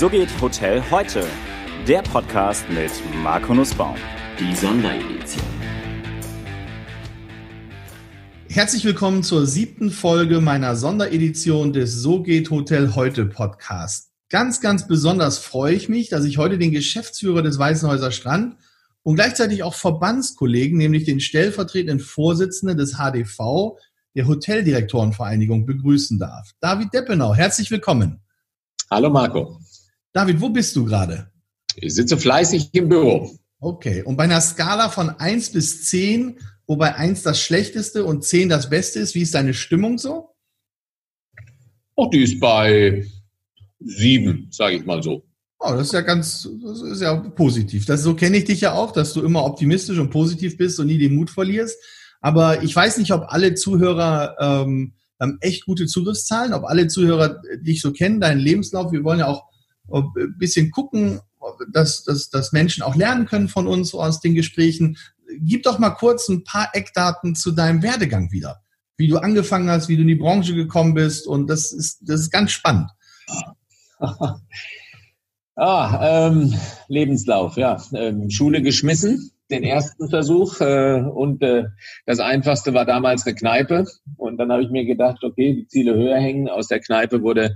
So geht Hotel heute. Der Podcast mit Marco Nussbaum. Die Sonderedition. Herzlich willkommen zur siebten Folge meiner Sonderedition des So geht Hotel heute Podcast. Ganz, ganz besonders freue ich mich, dass ich heute den Geschäftsführer des Weißenhäuser Strand und gleichzeitig auch Verbandskollegen, nämlich den stellvertretenden Vorsitzenden des HDV, der Hoteldirektorenvereinigung, begrüßen darf. David Deppenau, herzlich willkommen. Hallo Marco. David, wo bist du gerade? Ich sitze fleißig im Büro. Okay, und bei einer Skala von eins bis zehn, wobei eins das Schlechteste und zehn das Beste ist, wie ist deine Stimmung so? Oh, die ist bei sieben, sage ich mal so. Oh, das ist ja ganz, das ist ja positiv. Das, so kenne ich dich ja auch, dass du immer optimistisch und positiv bist und nie den Mut verlierst. Aber ich weiß nicht, ob alle Zuhörer ähm, haben echt gute Zugriffszahlen, ob alle Zuhörer dich so kennen, deinen Lebenslauf. Wir wollen ja auch ein bisschen gucken, dass, dass, dass Menschen auch lernen können von uns aus den Gesprächen. Gib doch mal kurz ein paar Eckdaten zu deinem Werdegang wieder. Wie du angefangen hast, wie du in die Branche gekommen bist. Und das ist, das ist ganz spannend. Ah, ähm, Lebenslauf, ja. Ähm, Schule geschmissen, den ersten Versuch. Äh, und äh, das Einfachste war damals eine Kneipe. Und dann habe ich mir gedacht, okay, die Ziele höher hängen. Aus der Kneipe wurde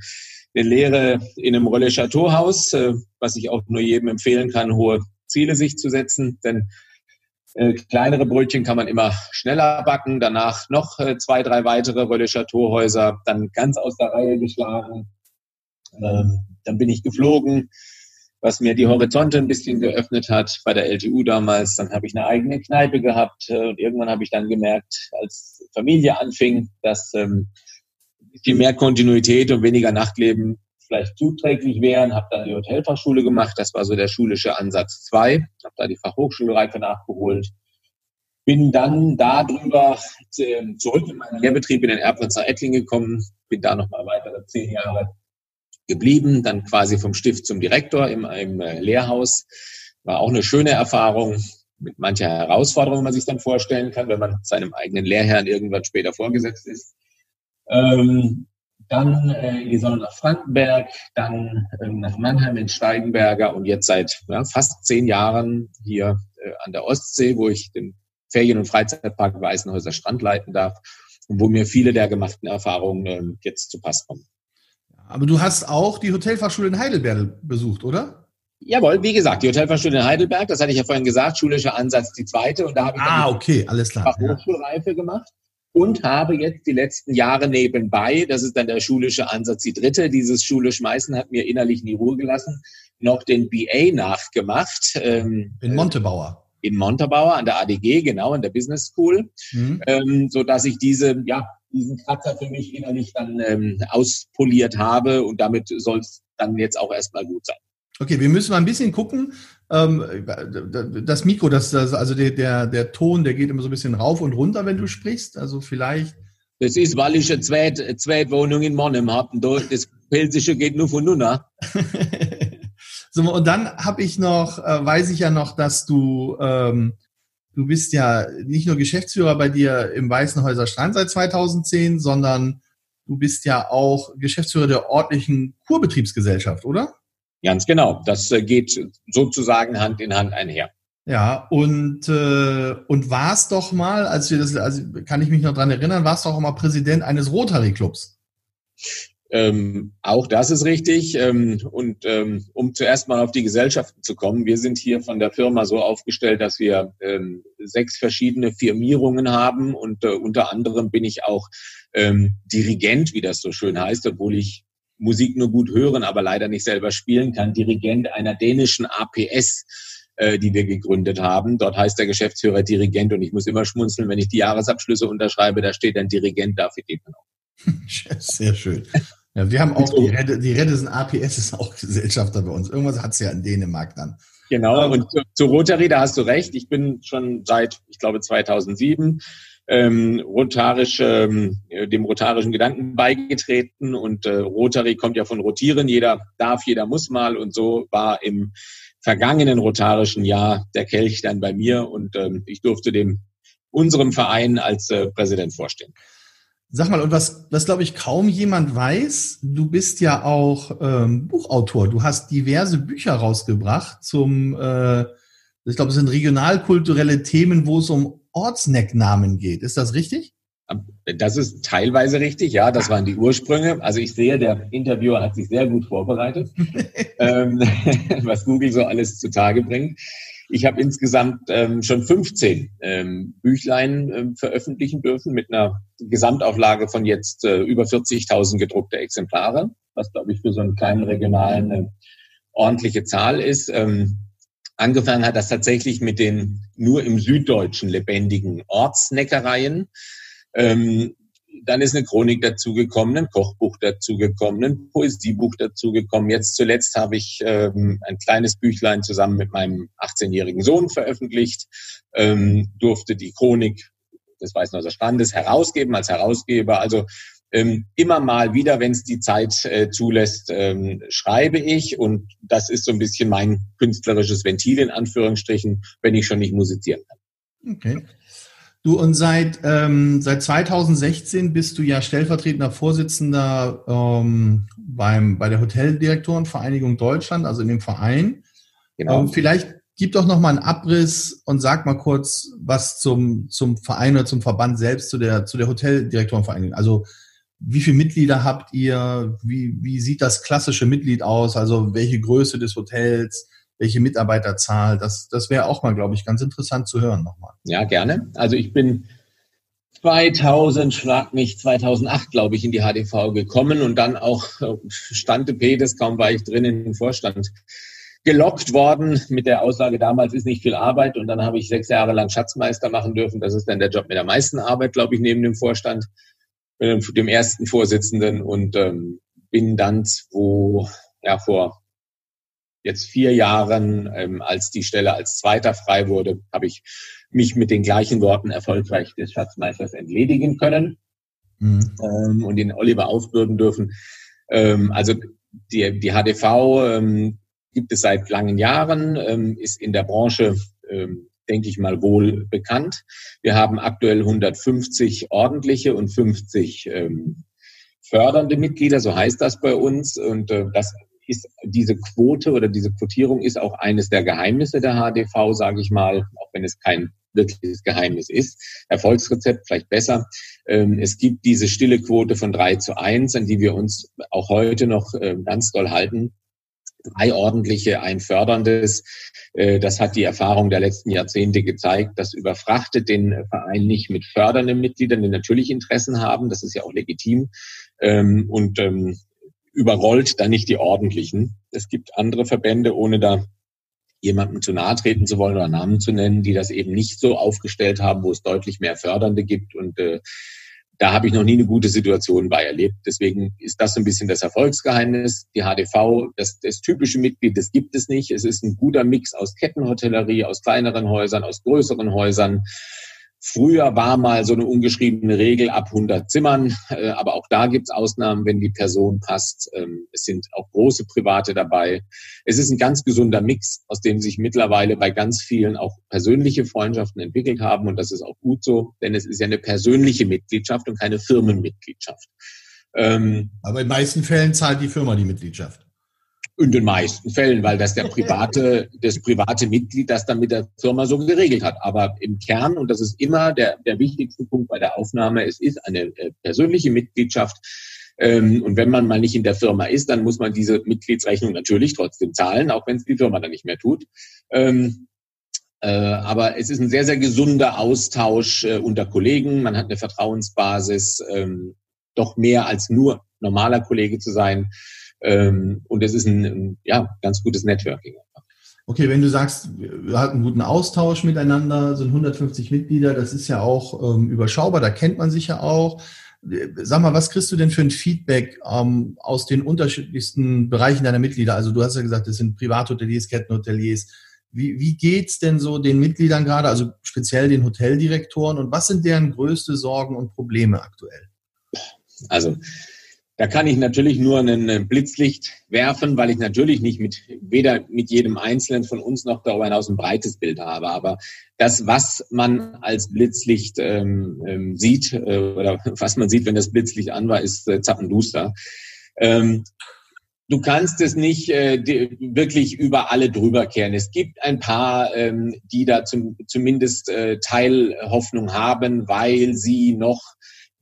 eine Lehre in einem Rolle Chateauhaus, äh, was ich auch nur jedem empfehlen kann, hohe Ziele sich zu setzen. Denn äh, kleinere Brötchen kann man immer schneller backen. Danach noch äh, zwei, drei weitere Rolle Chateauhäuser, dann ganz aus der Reihe geschlagen. Ähm, dann bin ich geflogen was mir die Horizonte ein bisschen geöffnet hat bei der LGU damals. Dann habe ich eine eigene Kneipe gehabt und irgendwann habe ich dann gemerkt, als Familie anfing, dass ähm, viel mehr Kontinuität und weniger Nachtleben vielleicht zuträglich wären. Habe dann die Hotelfachschule gemacht. Das war so der schulische Ansatz 2. Habe da die Fachhochschulreife nachgeholt. Bin dann darüber ähm, zurück in meinen Lehrbetrieb in den Erbnitzer Ettling gekommen. Bin da nochmal weitere zehn Jahre geblieben, dann quasi vom Stift zum Direktor im, im äh, Lehrhaus. War auch eine schöne Erfahrung mit mancher Herausforderung, man sich dann vorstellen kann, wenn man seinem eigenen Lehrherrn irgendwann später vorgesetzt ist. Ähm, dann äh, in die Sonne nach Frankenberg, dann äh, nach Mannheim in Steigenberger und jetzt seit ja, fast zehn Jahren hier äh, an der Ostsee, wo ich den Ferien- und Freizeitpark Weißenhäuser Strand leiten darf und wo mir viele der gemachten Erfahrungen äh, jetzt zu Pass kommen. Aber du hast auch die Hotelfachschule in Heidelberg besucht, oder? Jawohl, wie gesagt, die Hotelfachschule in Heidelberg, das hatte ich ja vorhin gesagt, schulischer Ansatz die zweite und da habe ich ah, okay, alles klar. Hochschulreife ja. gemacht und habe jetzt die letzten Jahre nebenbei, das ist dann der schulische Ansatz die dritte, dieses Schule schmeißen hat mir innerlich nie Ruhe gelassen, noch den BA nachgemacht. Ähm, in Montebauer in Montabaur an der ADG, genau, an der Business School, mhm. ähm, so dass ich diese, ja, diesen Kratzer für mich innerlich dann ähm, auspoliert habe und damit soll es dann jetzt auch erstmal gut sein. Okay, wir müssen mal ein bisschen gucken. Ähm, das Mikro, das, das also der, der, der Ton, der geht immer so ein bisschen rauf und runter, wenn du sprichst. Also vielleicht. Das ist, weil ich eine Zweit, Zweitwohnung in Monnem habe. Das Pelsische geht nur von Nunna. So, und dann habe ich noch, äh, weiß ich ja noch, dass du, ähm, du bist ja nicht nur Geschäftsführer bei dir im Weißenhäuser Strand seit 2010, sondern du bist ja auch Geschäftsführer der ordentlichen Kurbetriebsgesellschaft, oder? Ganz genau. Das äh, geht sozusagen Hand in Hand einher. Ja, und, äh, und warst doch mal, als wir das, also kann ich mich noch dran erinnern, warst doch auch mal Präsident eines Rotary Clubs. Ähm, auch das ist richtig. Ähm, und ähm, um zuerst mal auf die Gesellschaften zu kommen, wir sind hier von der Firma so aufgestellt, dass wir ähm, sechs verschiedene Firmierungen haben und äh, unter anderem bin ich auch ähm, Dirigent, wie das so schön heißt, obwohl ich Musik nur gut hören, aber leider nicht selber spielen kann, Dirigent einer dänischen APS äh, die wir gegründet haben. Dort heißt der Geschäftsführer Dirigent und ich muss immer schmunzeln, wenn ich die Jahresabschlüsse unterschreibe, da steht ein Dirigent, dafür steht man auch. Sehr schön. Ja, wir haben auch die, Red die Redison APS ist auch Gesellschafter bei uns. Irgendwas hat es ja in Dänemark dann. Genau, und zu, zu, Rotary, da hast du recht. Ich bin schon seit, ich glaube, 2007 ähm, rotarisch, ähm, dem rotarischen Gedanken beigetreten und äh, Rotary kommt ja von Rotieren. Jeder darf, jeder muss mal und so war im vergangenen rotarischen Jahr der Kelch dann bei mir und ähm, ich durfte dem unserem Verein als äh, Präsident vorstehen. Sag mal, und was, was glaube ich kaum jemand weiß, du bist ja auch ähm, Buchautor. Du hast diverse Bücher rausgebracht zum, äh, ich glaube, es sind regionalkulturelle Themen, wo es um Ortsnecknamen geht. Ist das richtig? Das ist teilweise richtig, ja, das waren die Ursprünge. Also ich sehe, der Interviewer hat sich sehr gut vorbereitet, ähm, was Google so alles zutage bringt. Ich habe insgesamt ähm, schon 15 ähm, Büchlein ähm, veröffentlichen dürfen mit einer Gesamtauflage von jetzt äh, über 40.000 gedruckte Exemplare, was, glaube ich, für so einen kleinen regionalen eine ordentliche Zahl ist. Ähm, angefangen hat das tatsächlich mit den nur im Süddeutschen lebendigen Ortsneckereien. Ähm, dann ist eine Chronik dazugekommen, ein Kochbuch dazugekommen, ein Poesiebuch dazugekommen. Jetzt zuletzt habe ich ähm, ein kleines Büchlein zusammen mit meinem 18-jährigen Sohn veröffentlicht, ähm, durfte die Chronik des Weißenhäuser Strandes herausgeben als Herausgeber. Also ähm, immer mal wieder, wenn es die Zeit äh, zulässt, ähm, schreibe ich und das ist so ein bisschen mein künstlerisches Ventil in Anführungsstrichen, wenn ich schon nicht musizieren kann. Okay. Du, und seit, ähm, seit 2016 bist du ja stellvertretender Vorsitzender ähm, beim, bei der Hoteldirektorenvereinigung Deutschland, also in dem Verein. Genau. Ähm, vielleicht gib doch noch mal einen Abriss und sag mal kurz was zum, zum Verein oder zum Verband selbst, zu der, zu der Hoteldirektorenvereinigung. Also wie viele Mitglieder habt ihr? Wie, wie sieht das klassische Mitglied aus? Also welche Größe des Hotels? welche Mitarbeiterzahl. Das, das wäre auch mal, glaube ich, ganz interessant zu hören nochmal. Ja, gerne. Also ich bin 2000, schlag mich, 2008, glaube ich, in die HDV gekommen und dann auch äh, Stante Pedes, kaum war ich drin in den Vorstand, gelockt worden mit der Aussage, damals ist nicht viel Arbeit und dann habe ich sechs Jahre lang Schatzmeister machen dürfen. Das ist dann der Job mit der meisten Arbeit, glaube ich, neben dem Vorstand, dem ersten Vorsitzenden und ähm, bin dann, wo ja vor jetzt vier Jahren, ähm, als die Stelle als Zweiter frei wurde, habe ich mich mit den gleichen Worten erfolgreich des Schatzmeisters entledigen können mhm. ähm, und den Oliver aufbürden dürfen. Ähm, also die, die HDV ähm, gibt es seit langen Jahren, ähm, ist in der Branche, ähm, denke ich mal, wohl bekannt. Wir haben aktuell 150 ordentliche und 50 ähm, fördernde Mitglieder, so heißt das bei uns. Und äh, das ist diese Quote oder diese Quotierung ist auch eines der Geheimnisse der HDV, sage ich mal, auch wenn es kein wirkliches Geheimnis ist. Erfolgsrezept vielleicht besser. Ähm, es gibt diese stille Quote von drei zu eins, an die wir uns auch heute noch ähm, ganz doll halten. Drei ordentliche, ein förderndes. Äh, das hat die Erfahrung der letzten Jahrzehnte gezeigt. Das überfrachtet den Verein nicht mit fördernden Mitgliedern, die natürlich Interessen haben. Das ist ja auch legitim. Ähm, und überrollt dann nicht die ordentlichen. Es gibt andere Verbände, ohne da jemandem zu nahe treten zu wollen oder Namen zu nennen, die das eben nicht so aufgestellt haben, wo es deutlich mehr Fördernde gibt. Und äh, da habe ich noch nie eine gute Situation bei erlebt. Deswegen ist das so ein bisschen das Erfolgsgeheimnis. Die HDV, das, das typische Mitglied, das gibt es nicht. Es ist ein guter Mix aus Kettenhotellerie, aus kleineren Häusern, aus größeren Häusern. Früher war mal so eine ungeschriebene Regel ab 100 Zimmern, äh, aber auch da gibt's Ausnahmen, wenn die Person passt. Ähm, es sind auch große Private dabei. Es ist ein ganz gesunder Mix, aus dem sich mittlerweile bei ganz vielen auch persönliche Freundschaften entwickelt haben und das ist auch gut so, denn es ist ja eine persönliche Mitgliedschaft und keine Firmenmitgliedschaft. Ähm, aber in meisten Fällen zahlt die Firma die Mitgliedschaft. In den meisten Fällen, weil das der private, das private Mitglied das dann mit der Firma so geregelt hat. Aber im Kern, und das ist immer der, der wichtigste Punkt bei der Aufnahme, es ist eine äh, persönliche Mitgliedschaft. Ähm, und wenn man mal nicht in der Firma ist, dann muss man diese Mitgliedsrechnung natürlich trotzdem zahlen, auch wenn es die Firma dann nicht mehr tut. Ähm, äh, aber es ist ein sehr, sehr gesunder Austausch äh, unter Kollegen. Man hat eine Vertrauensbasis, ähm, doch mehr als nur normaler Kollege zu sein. Ähm, und es ist ein, ein ja, ganz gutes Networking. Okay, wenn du sagst, wir hatten einen guten Austausch miteinander, sind 150 Mitglieder, das ist ja auch ähm, überschaubar, da kennt man sich ja auch. Sag mal, was kriegst du denn für ein Feedback ähm, aus den unterschiedlichsten Bereichen deiner Mitglieder? Also du hast ja gesagt, es sind Privathoteliers, Kettenhoteliers. Wie, wie geht's denn so den Mitgliedern gerade, also speziell den Hoteldirektoren und was sind deren größte Sorgen und Probleme aktuell? Also Da kann ich natürlich nur ein Blitzlicht werfen, weil ich natürlich nicht mit weder mit jedem Einzelnen von uns noch darüber hinaus ein breites Bild habe. Aber das, was man als Blitzlicht ähm, ähm, sieht äh, oder was man sieht, wenn das Blitzlicht an war, ist äh, zappenduster. Ähm, du kannst es nicht äh, wirklich über alle drüber kehren. Es gibt ein paar, ähm, die da zum, zumindest äh, Teilhoffnung haben, weil sie noch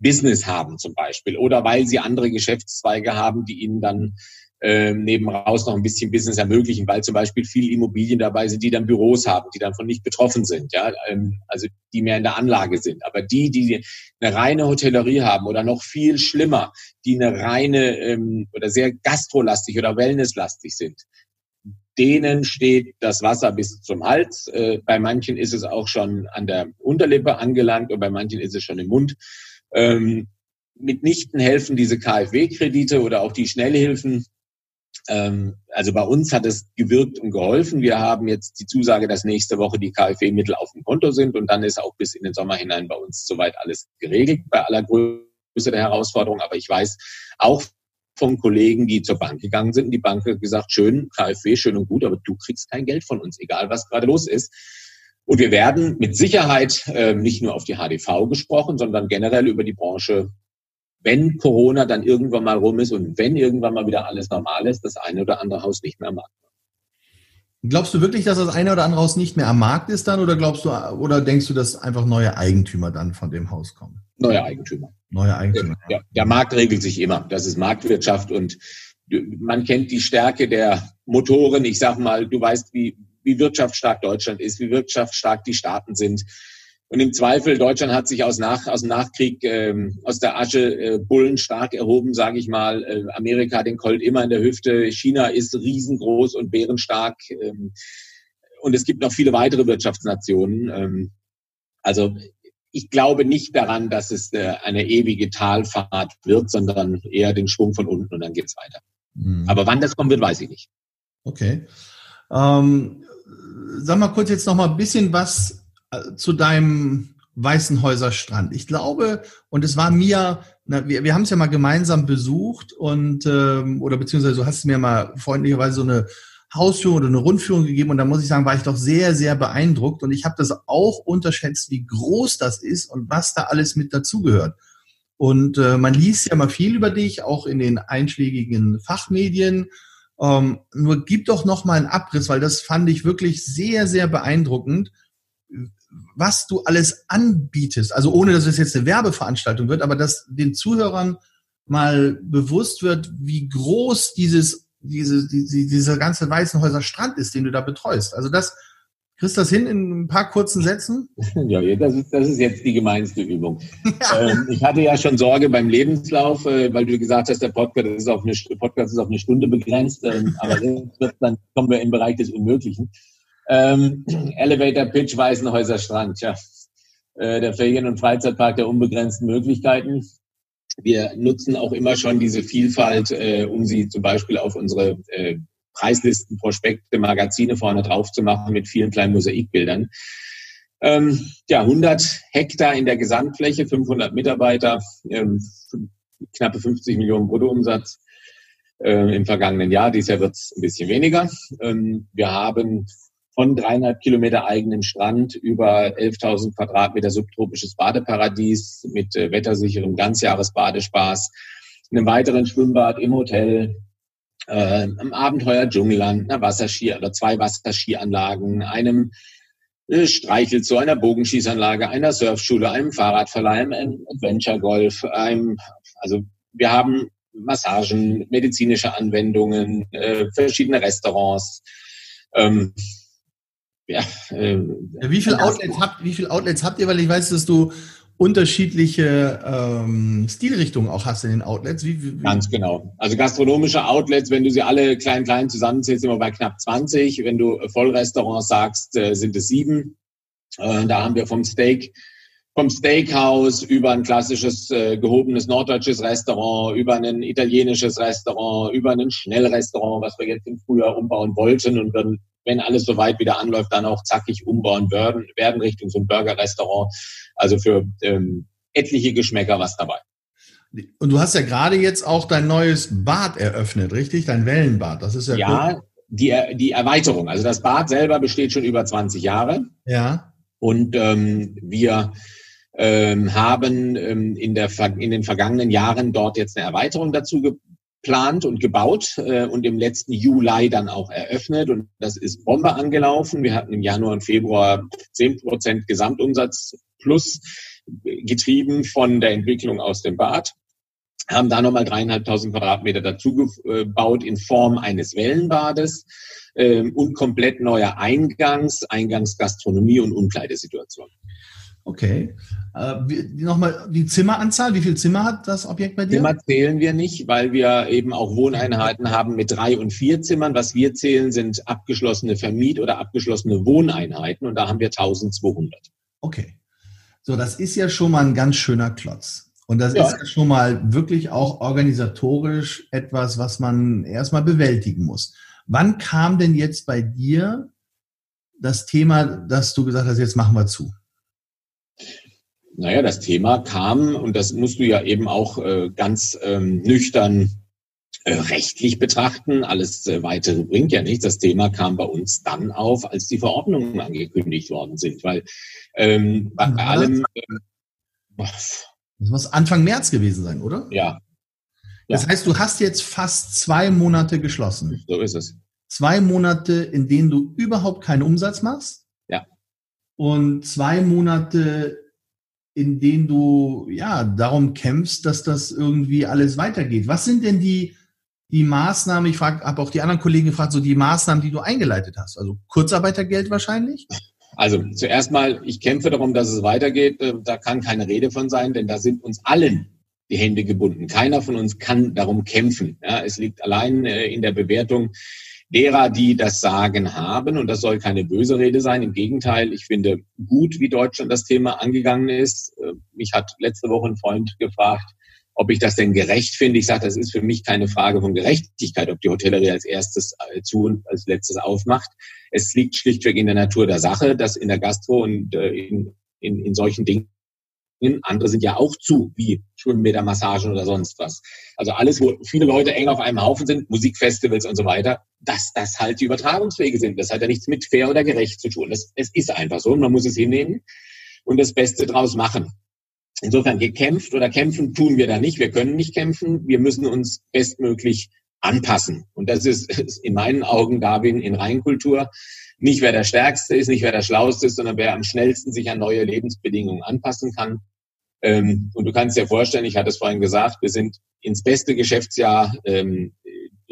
Business haben zum Beispiel oder weil sie andere Geschäftszweige haben, die ihnen dann äh, neben raus noch ein bisschen Business ermöglichen, weil zum Beispiel viele Immobilien dabei sind, die dann Büros haben, die dann von nicht betroffen sind, ja, ähm, also die mehr in der Anlage sind. Aber die, die eine reine Hotellerie haben oder noch viel schlimmer, die eine reine ähm, oder sehr gastrolastig oder wellnesslastig sind, denen steht das Wasser bis zum Hals. Äh, bei manchen ist es auch schon an der Unterlippe angelangt und bei manchen ist es schon im Mund. Ähm, mitnichten helfen diese KfW-Kredite oder auch die Schnellhilfen. Ähm, also bei uns hat es gewirkt und geholfen. Wir haben jetzt die Zusage, dass nächste Woche die KfW-Mittel auf dem Konto sind und dann ist auch bis in den Sommer hinein bei uns soweit alles geregelt bei aller Größe der Herausforderung. Aber ich weiß auch von Kollegen, die zur Bank gegangen sind. Die Bank hat gesagt, schön, KfW, schön und gut, aber du kriegst kein Geld von uns, egal was gerade los ist. Und wir werden mit Sicherheit äh, nicht nur auf die HDV gesprochen, sondern generell über die Branche, wenn Corona dann irgendwann mal rum ist und wenn irgendwann mal wieder alles normal ist, das eine oder andere Haus nicht mehr am Markt. Glaubst du wirklich, dass das eine oder andere Haus nicht mehr am Markt ist dann oder glaubst du oder denkst du, dass einfach neue Eigentümer dann von dem Haus kommen? Neue Eigentümer. Neue Eigentümer. Ja, der Markt regelt sich immer. Das ist Marktwirtschaft und man kennt die Stärke der Motoren. Ich sag mal, du weißt, wie, wie wirtschaftsstark Deutschland ist, wie wirtschaftsstark die Staaten sind. Und im Zweifel, Deutschland hat sich aus, nach, aus dem Nachkrieg ähm, aus der Asche äh, Bullen stark erhoben, sage ich mal. Äh, Amerika hat den Colt immer in der Hüfte. China ist riesengroß und bärenstark. Ähm, und es gibt noch viele weitere Wirtschaftsnationen. Ähm, also ich glaube nicht daran, dass es äh, eine ewige Talfahrt wird, sondern eher den Schwung von unten und dann geht's weiter. Mhm. Aber wann das kommen wird, weiß ich nicht. Okay. Ähm, sag mal kurz jetzt noch mal ein bisschen was äh, zu deinem Weißenhäuser Strand. Ich glaube, und es war mir, na, wir, wir haben es ja mal gemeinsam besucht und ähm, oder beziehungsweise du hast mir mal freundlicherweise so eine Hausführung oder eine Rundführung gegeben und da muss ich sagen, war ich doch sehr, sehr beeindruckt und ich habe das auch unterschätzt, wie groß das ist und was da alles mit dazugehört. Und äh, man liest ja mal viel über dich, auch in den einschlägigen Fachmedien ähm, nur gib doch noch mal einen Abriss, weil das fand ich wirklich sehr, sehr beeindruckend, was du alles anbietest. Also ohne, dass es jetzt eine Werbeveranstaltung wird, aber dass den Zuhörern mal bewusst wird, wie groß dieses, diese, diese, dieser ganze Weißenhäuser Strand ist, den du da betreust. Also das, Kriegst du das hin in ein paar kurzen Sätzen? Ja, das ist, das ist jetzt die gemeinste Übung. ähm, ich hatte ja schon Sorge beim Lebenslauf, äh, weil du gesagt hast, der Podcast ist auf eine, Podcast ist auf eine Stunde begrenzt, ähm, aber dann kommen wir im Bereich des Unmöglichen. Ähm, Elevator Pitch Weißenhäuser Strand, ja. Äh, der Ferien- und Freizeitpark der unbegrenzten Möglichkeiten. Wir nutzen auch immer schon diese Vielfalt, äh, um sie zum Beispiel auf unsere äh, Preislisten, Prospekte, Magazine vorne drauf zu machen mit vielen kleinen Mosaikbildern. Ähm, ja, 100 Hektar in der Gesamtfläche, 500 Mitarbeiter, ähm, knappe 50 Millionen Bruttoumsatz äh, im vergangenen Jahr. Dieses Jahr wird es ein bisschen weniger. Ähm, wir haben von dreieinhalb Kilometer eigenen Strand über 11.000 Quadratmeter subtropisches Badeparadies mit äh, wettersicherem Ganzjahresbadespaß, einem weiteren Schwimmbad im Hotel, äh, am Abenteuer Dschungelland, einer Wasserski oder zwei Wasserskianlagen, einem äh, Streichelzoo, einer Bogenschießanlage, einer Surfschule, einem Fahrradverleih, einem Adventure Golf, einem, also wir haben Massagen, medizinische Anwendungen, äh, verschiedene Restaurants. Ähm, ja, äh, wie viele Outlets habt, wie viele Outlets habt ihr? Weil ich weiß, dass du unterschiedliche ähm, Stilrichtungen auch hast in den Outlets. Wie, wie, Ganz genau. Also gastronomische Outlets, wenn du sie alle klein, klein zusammenzählst, sind wir bei knapp 20. Wenn du Vollrestaurants sagst, äh, sind es sieben. Äh, da haben wir vom Steak vom Steakhouse über ein klassisches äh, gehobenes norddeutsches Restaurant, über ein italienisches Restaurant, über ein Schnellrestaurant, was wir jetzt im Frühjahr umbauen wollten und dann, wenn alles soweit wieder anläuft, dann auch zackig umbauen werden, werden Richtung so ein Burger-Restaurant. Also für ähm, etliche Geschmäcker was dabei. Und du hast ja gerade jetzt auch dein neues Bad eröffnet, richtig? Dein Wellenbad. Das ist ja. Ja, die, die Erweiterung. Also das Bad selber besteht schon über 20 Jahre. Ja. Und ähm, wir ähm, haben ähm, in, der, in den vergangenen Jahren dort jetzt eine Erweiterung dazu geplant und gebaut äh, und im letzten Juli dann auch eröffnet. Und das ist Bombe angelaufen. Wir hatten im Januar und Februar 10 Prozent Gesamtumsatz plus getrieben von der Entwicklung aus dem Bad haben da nochmal dreieinhalbtausend Quadratmeter dazu gebaut in Form eines Wellenbades ähm, und komplett neuer Eingangs, Eingangsgastronomie und Umkleidesituation. Okay. Äh, Nochmal die Zimmeranzahl. Wie viel Zimmer hat das Objekt bei dir? Zimmer zählen wir nicht, weil wir eben auch Wohneinheiten haben mit drei und vier Zimmern. Was wir zählen, sind abgeschlossene Vermiet- oder abgeschlossene Wohneinheiten und da haben wir 1200. Okay. So, das ist ja schon mal ein ganz schöner Klotz. Und das ja. ist ja schon mal wirklich auch organisatorisch etwas, was man erstmal bewältigen muss. Wann kam denn jetzt bei dir das Thema, dass du gesagt hast, jetzt machen wir zu? Naja, das Thema kam, und das musst du ja eben auch äh, ganz ähm, nüchtern äh, rechtlich betrachten. Alles äh, weitere bringt ja nichts. Das Thema kam bei uns dann auf, als die Verordnungen angekündigt worden sind, weil ähm, bei ja. allem. Äh, das muss Anfang März gewesen sein, oder? Ja. Das heißt, du hast jetzt fast zwei Monate geschlossen. So ist es. Zwei Monate, in denen du überhaupt keinen Umsatz machst. Ja. Und zwei Monate, in denen du ja darum kämpfst, dass das irgendwie alles weitergeht. Was sind denn die, die Maßnahmen, ich habe auch die anderen Kollegen gefragt, so die Maßnahmen, die du eingeleitet hast? Also Kurzarbeitergeld wahrscheinlich? Also zuerst mal, ich kämpfe darum, dass es weitergeht. Äh, da kann keine Rede von sein, denn da sind uns allen die Hände gebunden. Keiner von uns kann darum kämpfen. Ja, es liegt allein äh, in der Bewertung derer, die das Sagen haben. Und das soll keine böse Rede sein. Im Gegenteil, ich finde gut, wie Deutschland das Thema angegangen ist. Äh, mich hat letzte Woche ein Freund gefragt, ob ich das denn gerecht finde. Ich sage, das ist für mich keine Frage von Gerechtigkeit, ob die Hotellerie als erstes äh, zu und als letztes aufmacht. Es liegt schlichtweg in der Natur der Sache, dass in der Gastro und äh, in, in, in solchen Dingen andere sind ja auch zu, wie Schwimmbäder, Massagen oder sonst was. Also alles, wo viele Leute eng auf einem Haufen sind, Musikfestivals und so weiter, dass das halt die Übertragungswege sind. Das hat ja nichts mit fair oder gerecht zu tun. Das, es ist einfach so. Man muss es hinnehmen und das Beste draus machen. Insofern gekämpft oder kämpfen tun wir da nicht. Wir können nicht kämpfen. Wir müssen uns bestmöglich anpassen. Und das ist, in meinen Augen, Darwin, in Reinkultur. Nicht wer der Stärkste ist, nicht wer der Schlauste ist, sondern wer am schnellsten sich an neue Lebensbedingungen anpassen kann. Ähm, und du kannst dir vorstellen, ich hatte es vorhin gesagt, wir sind ins beste Geschäftsjahr ähm,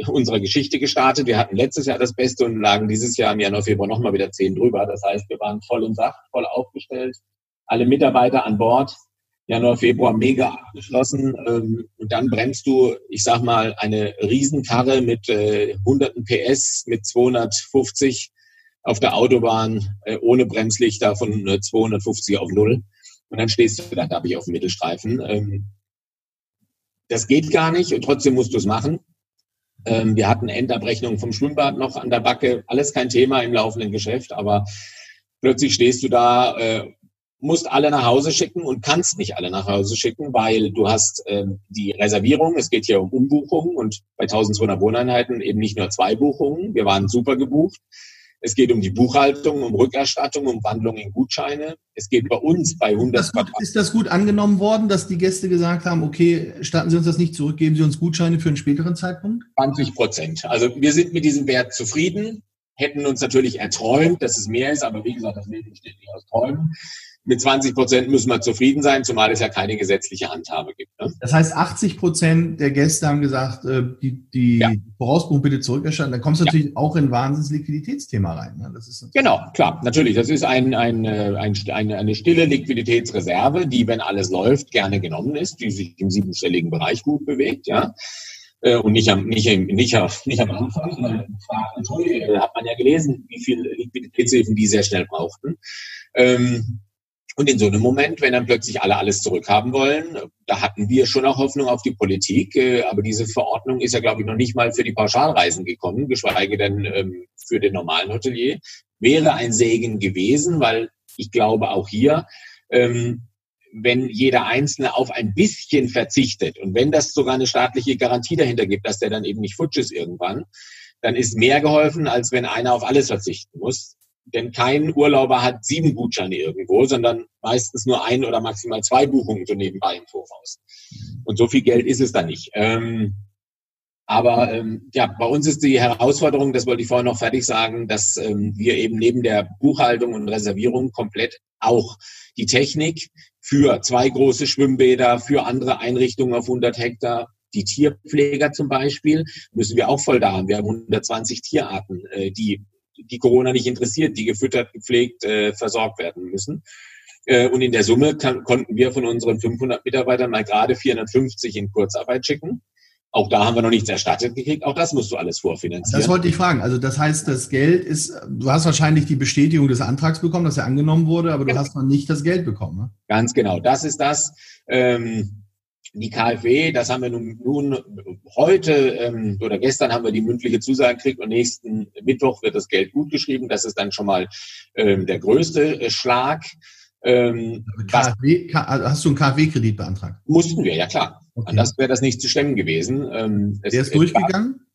unserer Geschichte gestartet. Wir hatten letztes Jahr das Beste und lagen dieses Jahr im Januar, Februar nochmal wieder zehn drüber. Das heißt, wir waren voll im Saft, voll aufgestellt, alle Mitarbeiter an Bord. Januar, Februar mega abgeschlossen. Ähm, und dann bremst du, ich sag mal, eine Riesenkarre mit äh, hunderten PS, mit 250 auf der Autobahn äh, ohne Bremslichter von äh, 250 auf Null. Und dann stehst du da, da ich auf dem Mittelstreifen. Ähm, das geht gar nicht und trotzdem musst du es machen. Ähm, wir hatten Endabrechnung vom Schwimmbad noch an der Backe. Alles kein Thema im laufenden Geschäft, aber plötzlich stehst du da äh, musst alle nach Hause schicken und kannst nicht alle nach Hause schicken, weil du hast ähm, die Reservierung, es geht hier um Umbuchungen und bei 1200 Wohneinheiten eben nicht nur zwei Buchungen, wir waren super gebucht. Es geht um die Buchhaltung, um Rückerstattung, um Wandlung in Gutscheine. Es geht bei uns bei 100 ist das, gut, ist das gut angenommen worden, dass die Gäste gesagt haben, okay, statten Sie uns das nicht zurück, geben Sie uns Gutscheine für einen späteren Zeitpunkt? 20 Prozent. Also wir sind mit diesem Wert zufrieden, hätten uns natürlich erträumt, dass es mehr ist, aber wie gesagt, das Leben besteht nicht aus Träumen mit 20 Prozent müssen wir zufrieden sein, zumal es ja keine gesetzliche Handhabe gibt. Ne? Das heißt, 80 Prozent der Gäste haben gesagt, äh, die, die ja. Vorausbuchung bitte zurückerstatten. Da kommst du natürlich ja. auch in Wahnsinns Liquiditätsthema rein. Ne? Das ist genau, klar, natürlich. Das ist ein, ein, äh, ein, eine, eine stille Liquiditätsreserve, die, wenn alles läuft, gerne genommen ist, die sich im siebenstelligen Bereich gut bewegt. Ja äh, und nicht am, nicht, im, nicht, nicht am Anfang, sondern hat man ja gelesen, wie viel Liquiditätshilfen die sehr schnell brauchten. Ähm, und in so einem Moment, wenn dann plötzlich alle alles zurückhaben wollen, da hatten wir schon auch Hoffnung auf die Politik. Äh, aber diese Verordnung ist ja, glaube ich, noch nicht mal für die Pauschalreisen gekommen, geschweige denn ähm, für den normalen Hotelier. Wäre ein Segen gewesen, weil ich glaube auch hier, ähm, wenn jeder Einzelne auf ein bisschen verzichtet und wenn das sogar eine staatliche Garantie dahinter gibt, dass der dann eben nicht futsch ist irgendwann, dann ist mehr geholfen, als wenn einer auf alles verzichten muss. Denn kein Urlauber hat sieben Gutscheine irgendwo, sondern meistens nur ein oder maximal zwei Buchungen so nebenbei im Voraus. Und so viel Geld ist es dann nicht. Ähm, aber ähm, ja, bei uns ist die Herausforderung, das wollte ich vorher noch fertig sagen, dass ähm, wir eben neben der Buchhaltung und Reservierung komplett auch die Technik für zwei große Schwimmbäder, für andere Einrichtungen auf 100 Hektar, die Tierpfleger zum Beispiel, müssen wir auch voll da haben. Wir haben 120 Tierarten, äh, die die Corona nicht interessiert, die gefüttert, gepflegt, äh, versorgt werden müssen. Äh, und in der Summe kann, konnten wir von unseren 500 Mitarbeitern mal gerade 450 in Kurzarbeit schicken. Auch da haben wir noch nichts erstattet gekriegt. Auch das musst du alles vorfinanzieren. Das wollte ich fragen. Also das heißt, das Geld ist, du hast wahrscheinlich die Bestätigung des Antrags bekommen, dass er angenommen wurde, aber du genau. hast noch nicht das Geld bekommen. Ne? Ganz genau. Das ist das. Ähm, die KfW, das haben wir nun, nun heute ähm, oder gestern haben wir die mündliche Zusage gekriegt und nächsten Mittwoch wird das Geld gutgeschrieben. Das ist dann schon mal ähm, der größte äh, Schlag. Ähm, KfW, also hast du einen KfW-Kredit beantragt? Mussten wir, ja klar. Okay. Anders wäre das nicht zu stemmen gewesen. Ähm, der ist durchgegangen?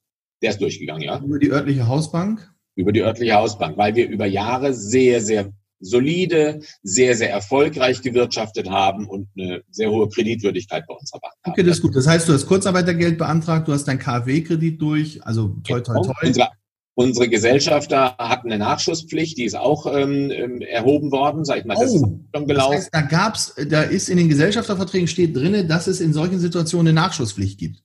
Der ist durchgegangen, ja. Über die örtliche Hausbank? Über die örtliche Hausbank, weil wir über Jahre sehr, sehr solide, sehr, sehr erfolgreich gewirtschaftet haben und eine sehr hohe Kreditwürdigkeit bei unserer Bank haben. Okay, das ist gut. Das heißt, du hast Kurzarbeitergeld beantragt, du hast dein KfW-Kredit durch, also toi, toi, toi. Unsere, unsere Gesellschafter hatten eine Nachschusspflicht, die ist auch ähm, ähm erhoben worden, sag ich mal, das oh, ist schon gelaufen. Das heißt, da gab's, da ist in den Gesellschafterverträgen steht drinne, dass es in solchen Situationen eine Nachschusspflicht gibt.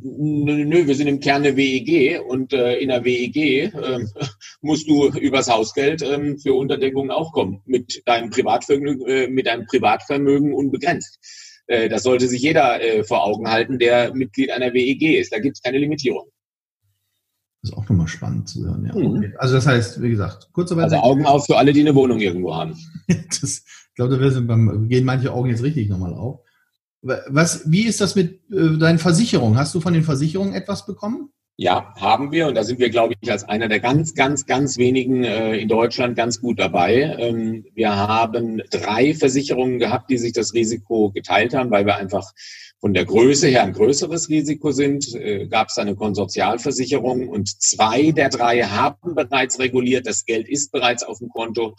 Nö, nö, wir sind im Kern eine WEG und äh, in der WEG äh, musst du übers Hausgeld äh, für Unterdeckungen auch kommen. Mit deinem Privatvermögen, äh, mit deinem Privatvermögen unbegrenzt. Äh, das sollte sich jeder äh, vor Augen halten, der Mitglied einer WEG ist. Da gibt es keine Limitierung. Das ist auch nochmal spannend zu hören, ja. Mhm. Also das heißt, wie gesagt, kurz aber. Also Augen auf für alle, die eine Wohnung irgendwo haben. das, ich glaube, wir sind beim, gehen manche Augen jetzt richtig nochmal auf. Was, wie ist das mit äh, deinen Versicherungen? Hast du von den Versicherungen etwas bekommen? Ja, haben wir. Und da sind wir, glaube ich, als einer der ganz, ganz, ganz wenigen äh, in Deutschland ganz gut dabei. Ähm, wir haben drei Versicherungen gehabt, die sich das Risiko geteilt haben, weil wir einfach von der Größe her ein größeres Risiko sind. Äh, Gab es eine Konsortialversicherung und zwei der drei haben bereits reguliert. Das Geld ist bereits auf dem Konto.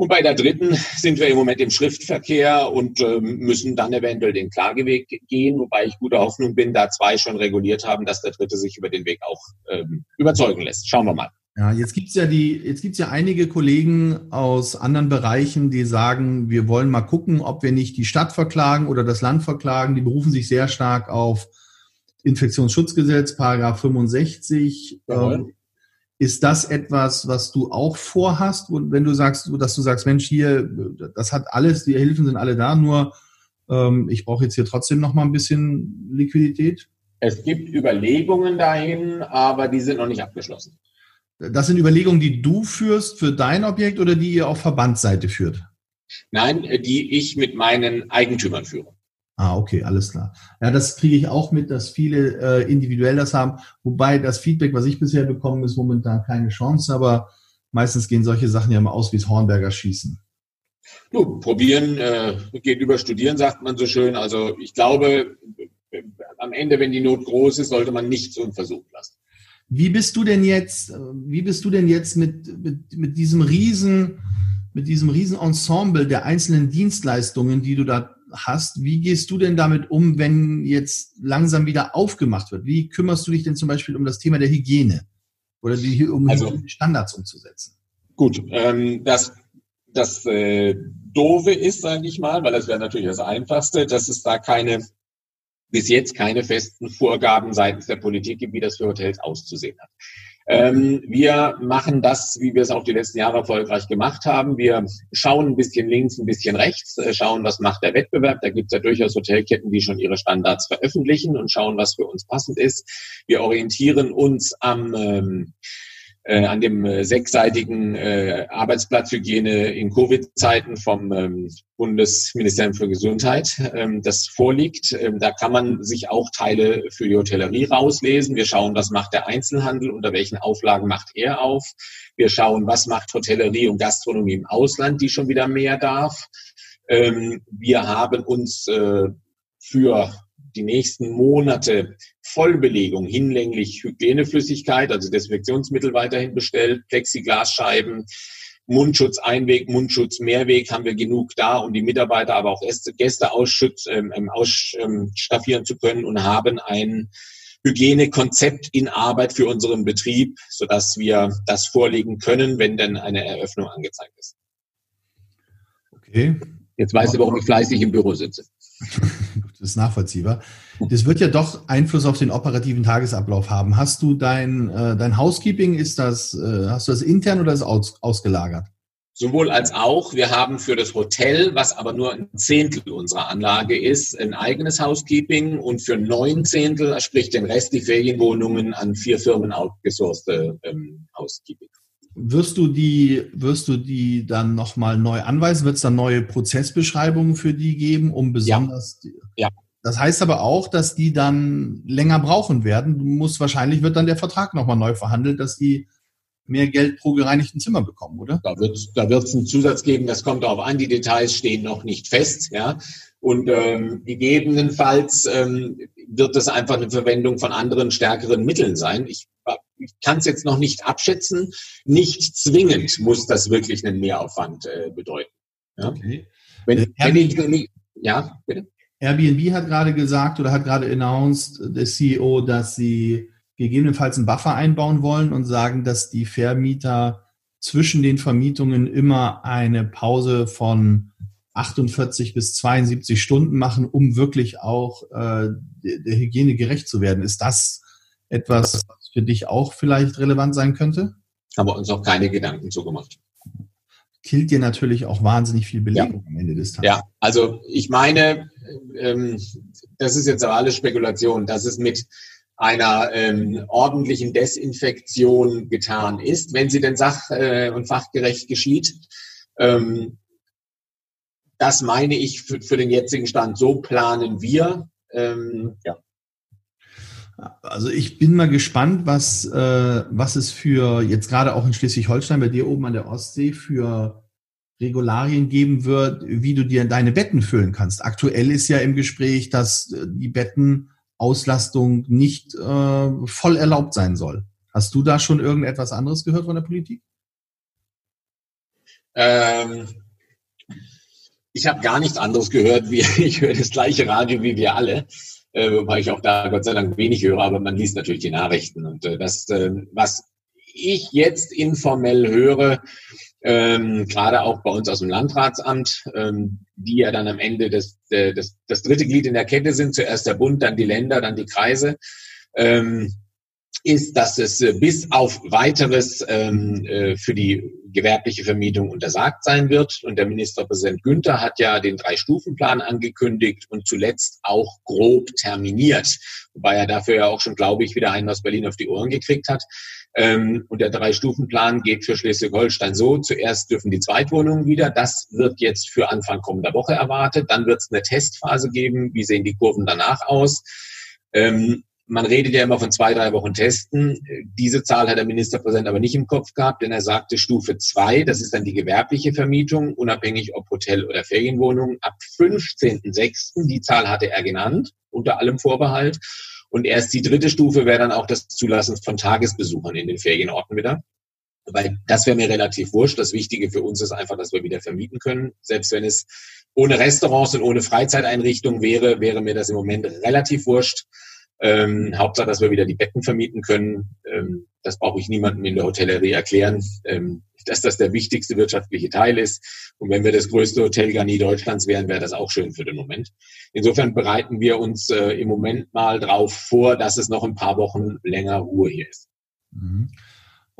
Und bei der dritten sind wir im Moment im Schriftverkehr und ähm, müssen dann eventuell den Klageweg gehen, wobei ich guter Hoffnung bin, da zwei schon reguliert haben, dass der dritte sich über den Weg auch ähm, überzeugen lässt. Schauen wir mal. Ja, jetzt gibt's ja die, jetzt gibt's ja einige Kollegen aus anderen Bereichen, die sagen, wir wollen mal gucken, ob wir nicht die Stadt verklagen oder das Land verklagen. Die berufen sich sehr stark auf Infektionsschutzgesetz, Paragraph 65. Ähm, ist das etwas, was du auch vorhast, wenn du sagst, dass du sagst, Mensch, hier, das hat alles, die Hilfen sind alle da, nur ähm, ich brauche jetzt hier trotzdem noch mal ein bisschen Liquidität? Es gibt Überlegungen dahin, aber die sind noch nicht abgeschlossen. Das sind Überlegungen, die du führst für dein Objekt oder die ihr auf Verbandsseite führt? Nein, die ich mit meinen Eigentümern führe. Ah, okay, alles klar. Ja, das kriege ich auch mit, dass viele äh, individuell das haben. Wobei das Feedback, was ich bisher bekomme, ist momentan keine Chance, aber meistens gehen solche Sachen ja immer aus wie das Hornberger Schießen. Du, probieren äh, geht über studieren, sagt man so schön. Also ich glaube, am Ende, wenn die Not groß ist, sollte man nichts unversucht lassen. Wie bist du denn jetzt, wie bist du denn jetzt mit, mit, mit diesem riesen, mit diesem riesen Ensemble der einzelnen Dienstleistungen, die du da hast, wie gehst du denn damit um, wenn jetzt langsam wieder aufgemacht wird? Wie kümmerst du dich denn zum Beispiel um das Thema der Hygiene oder die, um also, Standards umzusetzen? Gut, ähm, das, das äh, Doofe ist, sage ich mal, weil das wäre natürlich das Einfachste, dass es da keine bis jetzt keine festen Vorgaben seitens der Politik gibt, wie das für Hotels auszusehen hat. Ähm, wir machen das, wie wir es auch die letzten Jahre erfolgreich gemacht haben. Wir schauen ein bisschen links, ein bisschen rechts, äh, schauen, was macht der Wettbewerb. Da gibt es ja durchaus Hotelketten, die schon ihre Standards veröffentlichen und schauen, was für uns passend ist. Wir orientieren uns am ähm, äh, an dem äh, sechsseitigen äh, Arbeitsplatzhygiene in Covid-Zeiten vom ähm, Bundesministerium für Gesundheit, ähm, das vorliegt. Ähm, da kann man sich auch Teile für die Hotellerie rauslesen. Wir schauen, was macht der Einzelhandel, unter welchen Auflagen macht er auf. Wir schauen, was macht Hotellerie und Gastronomie im Ausland, die schon wieder mehr darf. Ähm, wir haben uns äh, für die nächsten Monate Vollbelegung hinlänglich Hygieneflüssigkeit, also Desinfektionsmittel weiterhin bestellt, Plexiglasscheiben, Mundschutz Einweg, Mundschutz Mehrweg haben wir genug da, um die Mitarbeiter, aber auch Gäste ausschütz, ähm, ähm ausstaffieren zu können und haben ein Hygienekonzept in Arbeit für unseren Betrieb, sodass wir das vorlegen können, wenn denn eine Eröffnung angezeigt ist. Okay. Jetzt weißt du, warum ich fleißig im Büro sitze. Das ist nachvollziehbar. Das wird ja doch Einfluss auf den operativen Tagesablauf haben. Hast du dein, äh, dein Housekeeping, ist das, äh, hast du das intern oder ist aus, ausgelagert? Sowohl als auch. Wir haben für das Hotel, was aber nur ein Zehntel unserer Anlage ist, ein eigenes Housekeeping und für neun Zehntel, sprich den Rest, die Ferienwohnungen an vier Firmen outgesourcete ähm, Housekeeping. Wirst du die, wirst du die dann nochmal neu anweisen? Wird es dann neue Prozessbeschreibungen für die geben, um besonders. Ja. ja. Das heißt aber auch, dass die dann länger brauchen werden. Du musst wahrscheinlich wird dann der Vertrag nochmal neu verhandelt, dass die mehr Geld pro gereinigten Zimmer bekommen, oder? Da wird da wird's einen Zusatz geben, das kommt darauf an, die Details stehen noch nicht fest, ja. Und ähm, gegebenenfalls ähm, wird das einfach eine Verwendung von anderen stärkeren Mitteln sein. Ich, ich kann es jetzt noch nicht abschätzen. Nicht zwingend muss das wirklich einen Mehraufwand äh, bedeuten. Ja? Okay. Wenn, äh, wenn ich, ja, bitte. Airbnb hat gerade gesagt oder hat gerade announced, der CEO, dass sie gegebenenfalls einen Buffer einbauen wollen und sagen, dass die Vermieter zwischen den Vermietungen immer eine Pause von 48 bis 72 Stunden machen, um wirklich auch äh, der Hygiene gerecht zu werden. Ist das etwas, was für dich auch vielleicht relevant sein könnte? Haben wir uns auch keine Gedanken zugemacht. Killt dir natürlich auch wahnsinnig viel Belegung ja. am Ende des Tages. Ja, also ich meine, ähm, das ist jetzt aber alles Spekulation, dass es mit einer ähm, ordentlichen Desinfektion getan ist, wenn sie denn sach- äh, und fachgerecht geschieht. Ähm, das meine ich für, für, den jetzigen Stand. So planen wir. Ähm, ja. Also ich bin mal gespannt, was, äh, was es für jetzt gerade auch in Schleswig-Holstein bei dir oben an der Ostsee für Regularien geben wird, wie du dir deine Betten füllen kannst. Aktuell ist ja im Gespräch, dass äh, die Betten Auslastung nicht äh, voll erlaubt sein soll. Hast du da schon irgendetwas anderes gehört von der Politik? Ähm, ich habe gar nichts anderes gehört. Wie, ich höre das gleiche Radio wie wir alle, äh, wobei ich auch da Gott sei Dank wenig höre, aber man liest natürlich die Nachrichten. Und äh, das, äh, was ich jetzt informell höre, ähm, gerade auch bei uns aus dem Landratsamt, ähm, die ja dann am Ende das, äh, das, das dritte Glied in der Kette sind, zuerst der Bund, dann die Länder, dann die Kreise, ähm, ist, dass es äh, bis auf weiteres ähm, äh, für die gewerbliche Vermietung untersagt sein wird. Und der Ministerpräsident Günther hat ja den Drei-Stufen-Plan angekündigt und zuletzt auch grob terminiert, wobei er dafür ja auch schon, glaube ich, wieder einen aus Berlin auf die Ohren gekriegt hat. Ähm, und der Drei-Stufen-Plan geht für Schleswig-Holstein so. Zuerst dürfen die Zweitwohnungen wieder. Das wird jetzt für Anfang kommender Woche erwartet. Dann wird es eine Testphase geben. Wie sehen die Kurven danach aus? Ähm, man redet ja immer von zwei, drei Wochen Testen. Diese Zahl hat der Ministerpräsident aber nicht im Kopf gehabt, denn er sagte Stufe zwei, das ist dann die gewerbliche Vermietung, unabhängig ob Hotel oder Ferienwohnung, ab 15.06. Die Zahl hatte er genannt, unter allem Vorbehalt. Und erst die dritte Stufe wäre dann auch das Zulassen von Tagesbesuchern in den Ferienorten wieder. Weil das wäre mir relativ wurscht. Das Wichtige für uns ist einfach, dass wir wieder vermieten können. Selbst wenn es ohne Restaurants und ohne Freizeiteinrichtungen wäre, wäre mir das im Moment relativ wurscht. Ähm, Hauptsache, dass wir wieder die Betten vermieten können. Ähm, das brauche ich niemandem in der Hotellerie erklären, ähm, dass das der wichtigste wirtschaftliche Teil ist. Und wenn wir das größte Hotelgarnie Deutschlands wären, wäre das auch schön für den Moment. Insofern bereiten wir uns äh, im Moment mal drauf vor, dass es noch ein paar Wochen länger Ruhe hier ist. Mhm.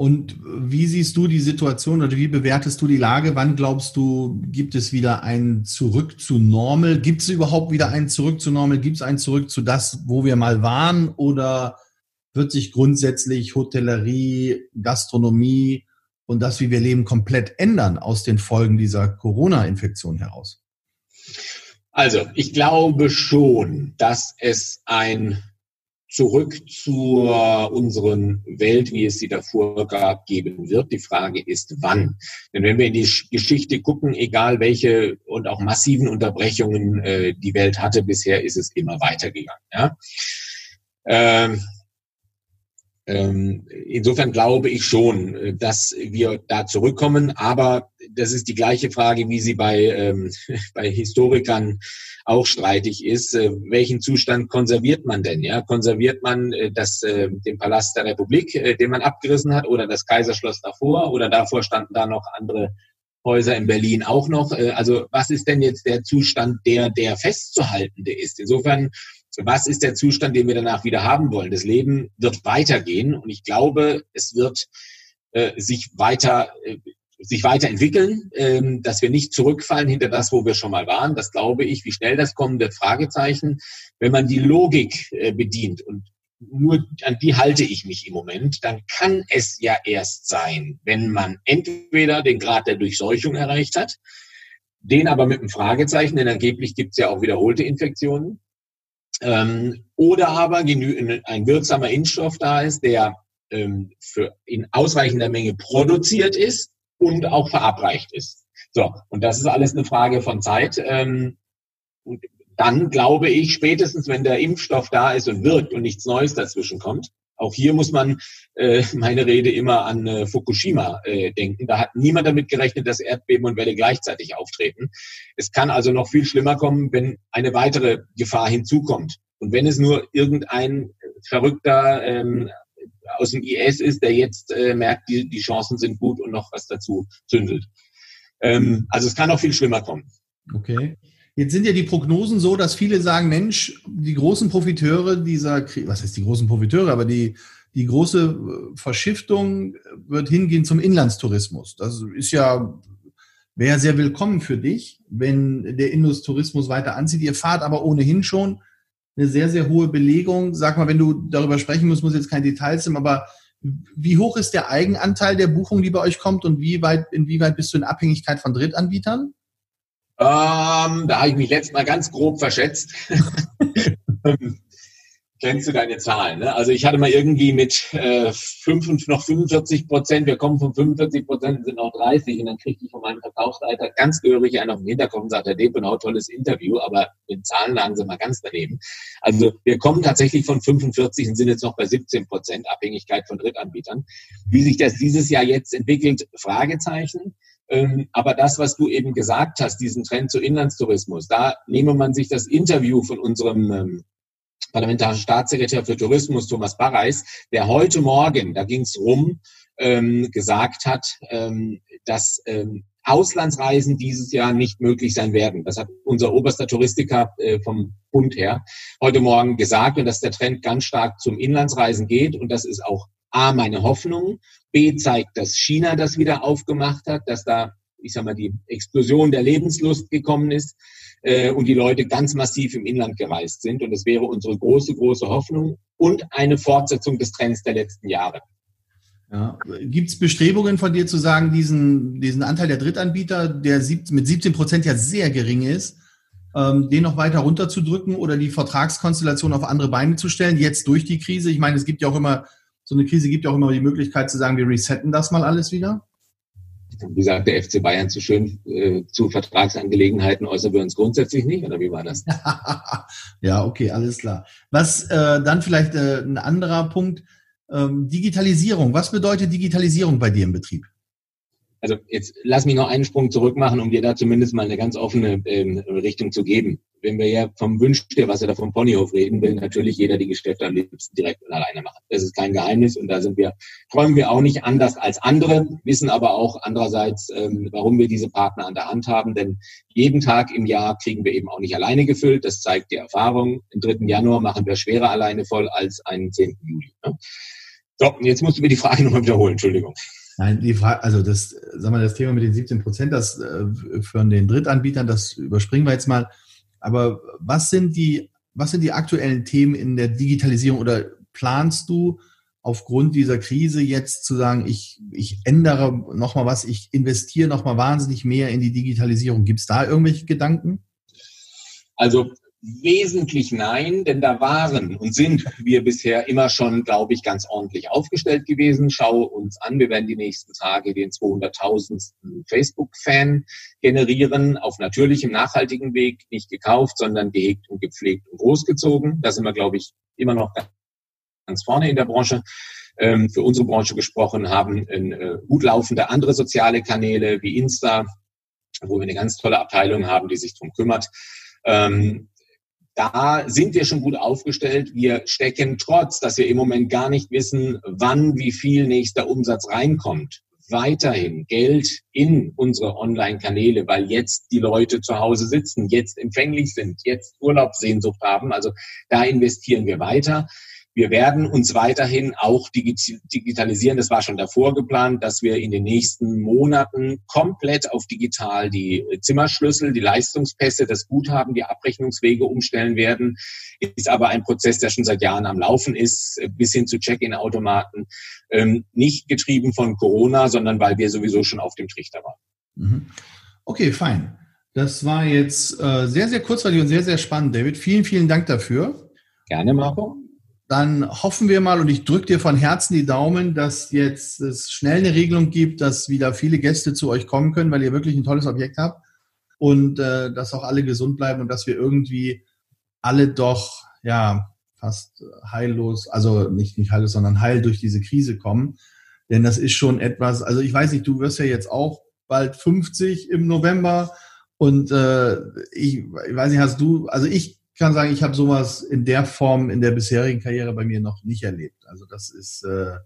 Und wie siehst du die Situation oder wie bewertest du die Lage? Wann glaubst du, gibt es wieder ein Zurück zu Normal? Gibt es überhaupt wieder ein Zurück zu Normal? Gibt es ein Zurück zu das, wo wir mal waren? Oder wird sich grundsätzlich Hotellerie, Gastronomie und das, wie wir leben, komplett ändern aus den Folgen dieser Corona-Infektion heraus? Also, ich glaube schon, dass es ein zurück zu unseren Welt, wie es sie davor gab, geben wird. Die Frage ist, wann. Denn wenn wir in die Geschichte gucken, egal welche und auch massiven Unterbrechungen äh, die Welt hatte, bisher ist es immer weitergegangen. Ja? Ähm, insofern glaube ich schon, äh, dass wir da zurückkommen. Aber das ist die gleiche Frage, wie sie bei, ähm, bei Historikern auch streitig ist. Äh, welchen Zustand konserviert man denn? Ja, konserviert man äh, das, äh, den Palast der Republik, äh, den man abgerissen hat, oder das Kaiserschloss davor, oder davor standen da noch andere Häuser in Berlin auch noch. Also was ist denn jetzt der Zustand, der der festzuhaltende ist? Insofern was ist der Zustand, den wir danach wieder haben wollen? Das Leben wird weitergehen und ich glaube, es wird äh, sich weiter äh, sich weiterentwickeln, ähm, dass wir nicht zurückfallen hinter das, wo wir schon mal waren. Das glaube ich. Wie schnell das kommen wird, Fragezeichen. Wenn man die Logik äh, bedient und nur an die halte ich mich im Moment, dann kann es ja erst sein, wenn man entweder den Grad der Durchseuchung erreicht hat, den aber mit einem Fragezeichen, denn angeblich gibt es ja auch wiederholte Infektionen, ähm, oder aber ein wirksamer Impfstoff da ist, der ähm, für in ausreichender Menge produziert ist und auch verabreicht ist. So, und das ist alles eine Frage von Zeit. Ähm, und dann glaube ich, spätestens wenn der Impfstoff da ist und wirkt und nichts Neues dazwischen kommt, auch hier muss man äh, meine Rede immer an äh, Fukushima äh, denken. Da hat niemand damit gerechnet, dass Erdbeben und Welle gleichzeitig auftreten. Es kann also noch viel schlimmer kommen, wenn eine weitere Gefahr hinzukommt. Und wenn es nur irgendein Verrückter ähm, aus dem IS ist, der jetzt äh, merkt, die, die Chancen sind gut und noch was dazu zündelt. Ähm, also es kann noch viel schlimmer kommen. Okay. Jetzt sind ja die Prognosen so, dass viele sagen, Mensch, die großen Profiteure dieser Krieg, was heißt die großen Profiteure, aber die, die große äh, Verschiftung wird hingehen zum Inlandstourismus. Das ist ja, wäre sehr willkommen für dich, wenn der Industourismus weiter anzieht. Ihr fahrt aber ohnehin schon eine sehr, sehr hohe Belegung. Sag mal, wenn du darüber sprechen musst, muss jetzt kein Details sein, aber wie hoch ist der Eigenanteil der Buchung, die bei euch kommt und wie weit, inwieweit bist du in Abhängigkeit von Drittanbietern? Ähm, da habe ich mich letztes Mal ganz grob verschätzt. Kennst du deine Zahlen? Ne? Also ich hatte mal irgendwie mit äh, 5, noch 45 Prozent, wir kommen von 45 Prozent, sind noch 30 und dann kriegte ich von meinem Verkaufsleiter ganz gehörig einen auf den Hinterkopf und sagte, Depenau, tolles Interview, aber mit Zahlen lagen sie mal ganz daneben. Also wir kommen tatsächlich von 45 und sind jetzt noch bei 17 Prozent Abhängigkeit von Drittanbietern. Wie sich das dieses Jahr jetzt entwickelt, Fragezeichen. Ähm, aber das, was du eben gesagt hast, diesen Trend zu Inlandstourismus, da nehme man sich das Interview von unserem ähm, parlamentarischen Staatssekretär für Tourismus, Thomas Barreis, der heute Morgen, da ging es rum, ähm, gesagt hat, dass Auslandsreisen dieses Jahr nicht möglich sein werden. Das hat unser oberster Touristiker äh, vom Bund her heute Morgen gesagt und dass der Trend ganz stark zum Inlandsreisen geht und das ist auch A, meine Hoffnung. B, zeigt, dass China das wieder aufgemacht hat, dass da, ich sag mal, die Explosion der Lebenslust gekommen ist äh, und die Leute ganz massiv im Inland gereist sind. Und das wäre unsere große, große Hoffnung und eine Fortsetzung des Trends der letzten Jahre. Ja. Gibt es Bestrebungen von dir zu sagen, diesen, diesen Anteil der Drittanbieter, der mit 17 Prozent ja sehr gering ist, ähm, den noch weiter runterzudrücken oder die Vertragskonstellation auf andere Beine zu stellen, jetzt durch die Krise? Ich meine, es gibt ja auch immer so eine Krise gibt ja auch immer die Möglichkeit zu sagen, wir resetten das mal alles wieder. Wie sagt der FC Bayern zu schön, äh, zu Vertragsangelegenheiten äußern wir uns grundsätzlich nicht, oder wie war das? ja, okay, alles klar. Was äh, dann vielleicht äh, ein anderer Punkt, ähm, Digitalisierung. Was bedeutet Digitalisierung bei dir im Betrieb? Also jetzt lass mich noch einen Sprung zurück machen, um dir da zumindest mal eine ganz offene ähm, Richtung zu geben wenn wir ja vom Wünsch dir, was da vom Ponyhof reden will, natürlich jeder die Geschäfte am liebsten direkt und alleine machen. Das ist kein Geheimnis und da sind wir, träumen wir auch nicht anders als andere, wissen aber auch andererseits, ähm, warum wir diese Partner an der Hand haben, denn jeden Tag im Jahr kriegen wir eben auch nicht alleine gefüllt. Das zeigt die Erfahrung. Im 3. Januar machen wir schwerer alleine voll als einen 10. Juli. Ne? So, jetzt musst du mir die Frage nochmal wiederholen, Entschuldigung. Nein, die Frage, also das, sagen wir, das Thema mit den 17 Prozent, das äh, den Drittanbietern, das überspringen wir jetzt mal. Aber was sind die, was sind die aktuellen Themen in der Digitalisierung oder planst du aufgrund dieser Krise jetzt zu sagen, ich, ich ändere nochmal was, ich investiere nochmal wahnsinnig mehr in die Digitalisierung? Gibt es da irgendwelche Gedanken? Also Wesentlich nein, denn da waren und sind wir bisher immer schon, glaube ich, ganz ordentlich aufgestellt gewesen. Schau uns an, wir werden die nächsten Tage den 200.000. Facebook-Fan generieren, auf natürlichem, nachhaltigen Weg, nicht gekauft, sondern gehegt und gepflegt und großgezogen. Da sind wir, glaube ich, immer noch ganz vorne in der Branche. Ähm, für unsere Branche gesprochen haben äh, gut laufende andere soziale Kanäle wie Insta, wo wir eine ganz tolle Abteilung haben, die sich darum kümmert. Ähm, da sind wir schon gut aufgestellt. Wir stecken, trotz dass wir im Moment gar nicht wissen, wann wie viel nächster Umsatz reinkommt, weiterhin Geld in unsere Online-Kanäle, weil jetzt die Leute zu Hause sitzen, jetzt empfänglich sind, jetzt Urlaubssehnsucht haben. Also da investieren wir weiter. Wir werden uns weiterhin auch digitalisieren. Das war schon davor geplant, dass wir in den nächsten Monaten komplett auf digital die Zimmerschlüssel, die Leistungspässe, das Guthaben, die Abrechnungswege umstellen werden. Ist aber ein Prozess, der schon seit Jahren am Laufen ist, bis hin zu Check-in-Automaten. Ähm, nicht getrieben von Corona, sondern weil wir sowieso schon auf dem Trichter waren. Mhm. Okay, fein. Das war jetzt äh, sehr, sehr kurzweilig und sehr, sehr spannend, David. Vielen, vielen Dank dafür. Gerne, Marco dann hoffen wir mal und ich drücke dir von Herzen die Daumen, dass jetzt es schnell eine Regelung gibt, dass wieder viele Gäste zu euch kommen können, weil ihr wirklich ein tolles Objekt habt und äh, dass auch alle gesund bleiben und dass wir irgendwie alle doch ja fast heillos, also nicht nicht heillos, sondern heil durch diese Krise kommen. Denn das ist schon etwas, also ich weiß nicht, du wirst ja jetzt auch bald 50 im November und äh, ich, ich weiß nicht, hast du, also ich kann sagen, ich habe sowas in der Form in der bisherigen Karriere bei mir noch nicht erlebt. Also das ist, äh,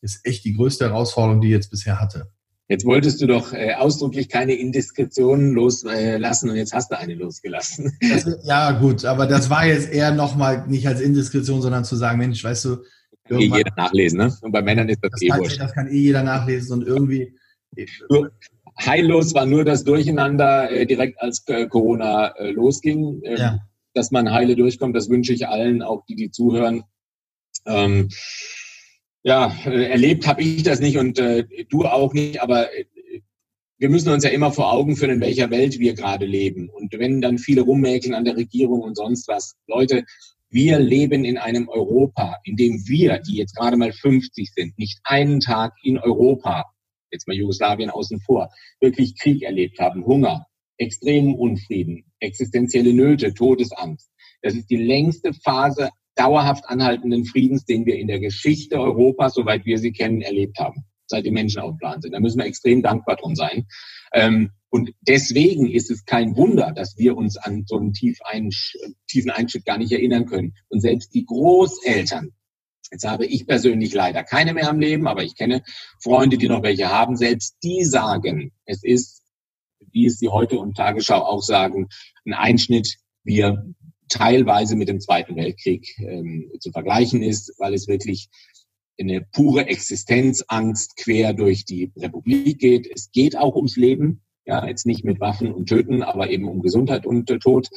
ist echt die größte Herausforderung, die ich jetzt bisher hatte. Jetzt wolltest du doch äh, ausdrücklich keine Indiskretionen loslassen äh, und jetzt hast du eine losgelassen. Das, ja, gut, aber das war jetzt eher nochmal nicht als Indiskretion, sondern zu sagen, Mensch, weißt du, kann eh jeder nachlesen, ne? Und bei Männern ist das, das eh kann, wurscht. Das kann eh jeder nachlesen und irgendwie. Nur, heillos war nur das Durcheinander äh, direkt als äh, Corona äh, losging. Ähm, ja dass man heile durchkommt. Das wünsche ich allen, auch die, die zuhören. Ähm, ja, äh, erlebt habe ich das nicht und äh, du auch nicht, aber äh, wir müssen uns ja immer vor Augen führen, in welcher Welt wir gerade leben. Und wenn dann viele rummäkeln an der Regierung und sonst was, Leute, wir leben in einem Europa, in dem wir, die jetzt gerade mal 50 sind, nicht einen Tag in Europa, jetzt mal Jugoslawien außen vor, wirklich Krieg erlebt haben, Hunger, extremen Unfrieden, existenzielle Nöte, Todesangst. Das ist die längste Phase dauerhaft anhaltenden Friedens, den wir in der Geschichte Europas, soweit wir sie kennen, erlebt haben, seit die Menschen auf Plan sind. Da müssen wir extrem dankbar drum sein. Ähm, und deswegen ist es kein Wunder, dass wir uns an so einen tiefen Einschnitt gar nicht erinnern können. Und selbst die Großeltern, jetzt habe ich persönlich leider keine mehr am Leben, aber ich kenne Freunde, die noch welche haben, selbst die sagen, es ist wie es die Heute und Tagesschau auch sagen, ein Einschnitt, wie er teilweise mit dem Zweiten Weltkrieg ähm, zu vergleichen ist, weil es wirklich eine pure Existenzangst quer durch die Republik geht. Es geht auch ums Leben, ja, jetzt nicht mit Waffen und Töten, aber eben um Gesundheit und äh, Tod.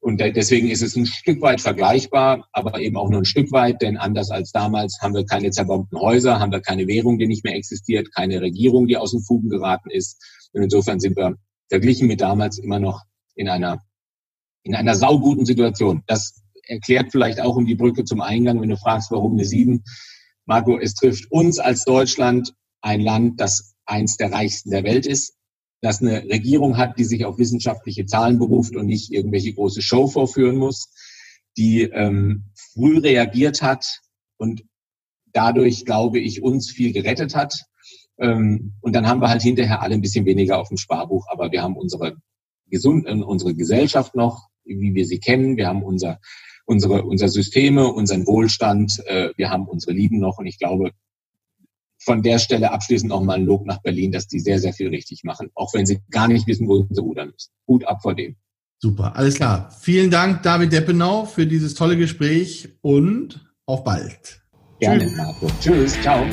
Und deswegen ist es ein Stück weit vergleichbar, aber eben auch nur ein Stück weit, denn anders als damals haben wir keine zerbombten Häuser, haben wir keine Währung, die nicht mehr existiert, keine Regierung, die aus den Fugen geraten ist. Und insofern sind wir verglichen mit damals immer noch in einer, in einer sauguten Situation. Das erklärt vielleicht auch um die Brücke zum Eingang, wenn du fragst, warum eine 7. Marco, es trifft uns als Deutschland, ein Land, das eins der reichsten der Welt ist, das eine Regierung hat, die sich auf wissenschaftliche Zahlen beruft und nicht irgendwelche große Show vorführen muss, die ähm, früh reagiert hat und dadurch, glaube ich, uns viel gerettet hat. Ähm, und dann haben wir halt hinterher alle ein bisschen weniger auf dem Sparbuch, aber wir haben unsere, gesund, unsere Gesellschaft noch, wie wir sie kennen. Wir haben unser, unsere, unser Systeme, unseren Wohlstand, äh, wir haben unsere Lieben noch. Und ich glaube, von der Stelle abschließend noch mal ein Lob nach Berlin, dass die sehr, sehr viel richtig machen, auch wenn sie gar nicht wissen, wo sie rudern müssen. Gut ab vor dem. Super, alles klar. Vielen Dank, David Deppenau, für dieses tolle Gespräch und auf bald. Gerne, Tschüss. Marco. Tschüss, ciao.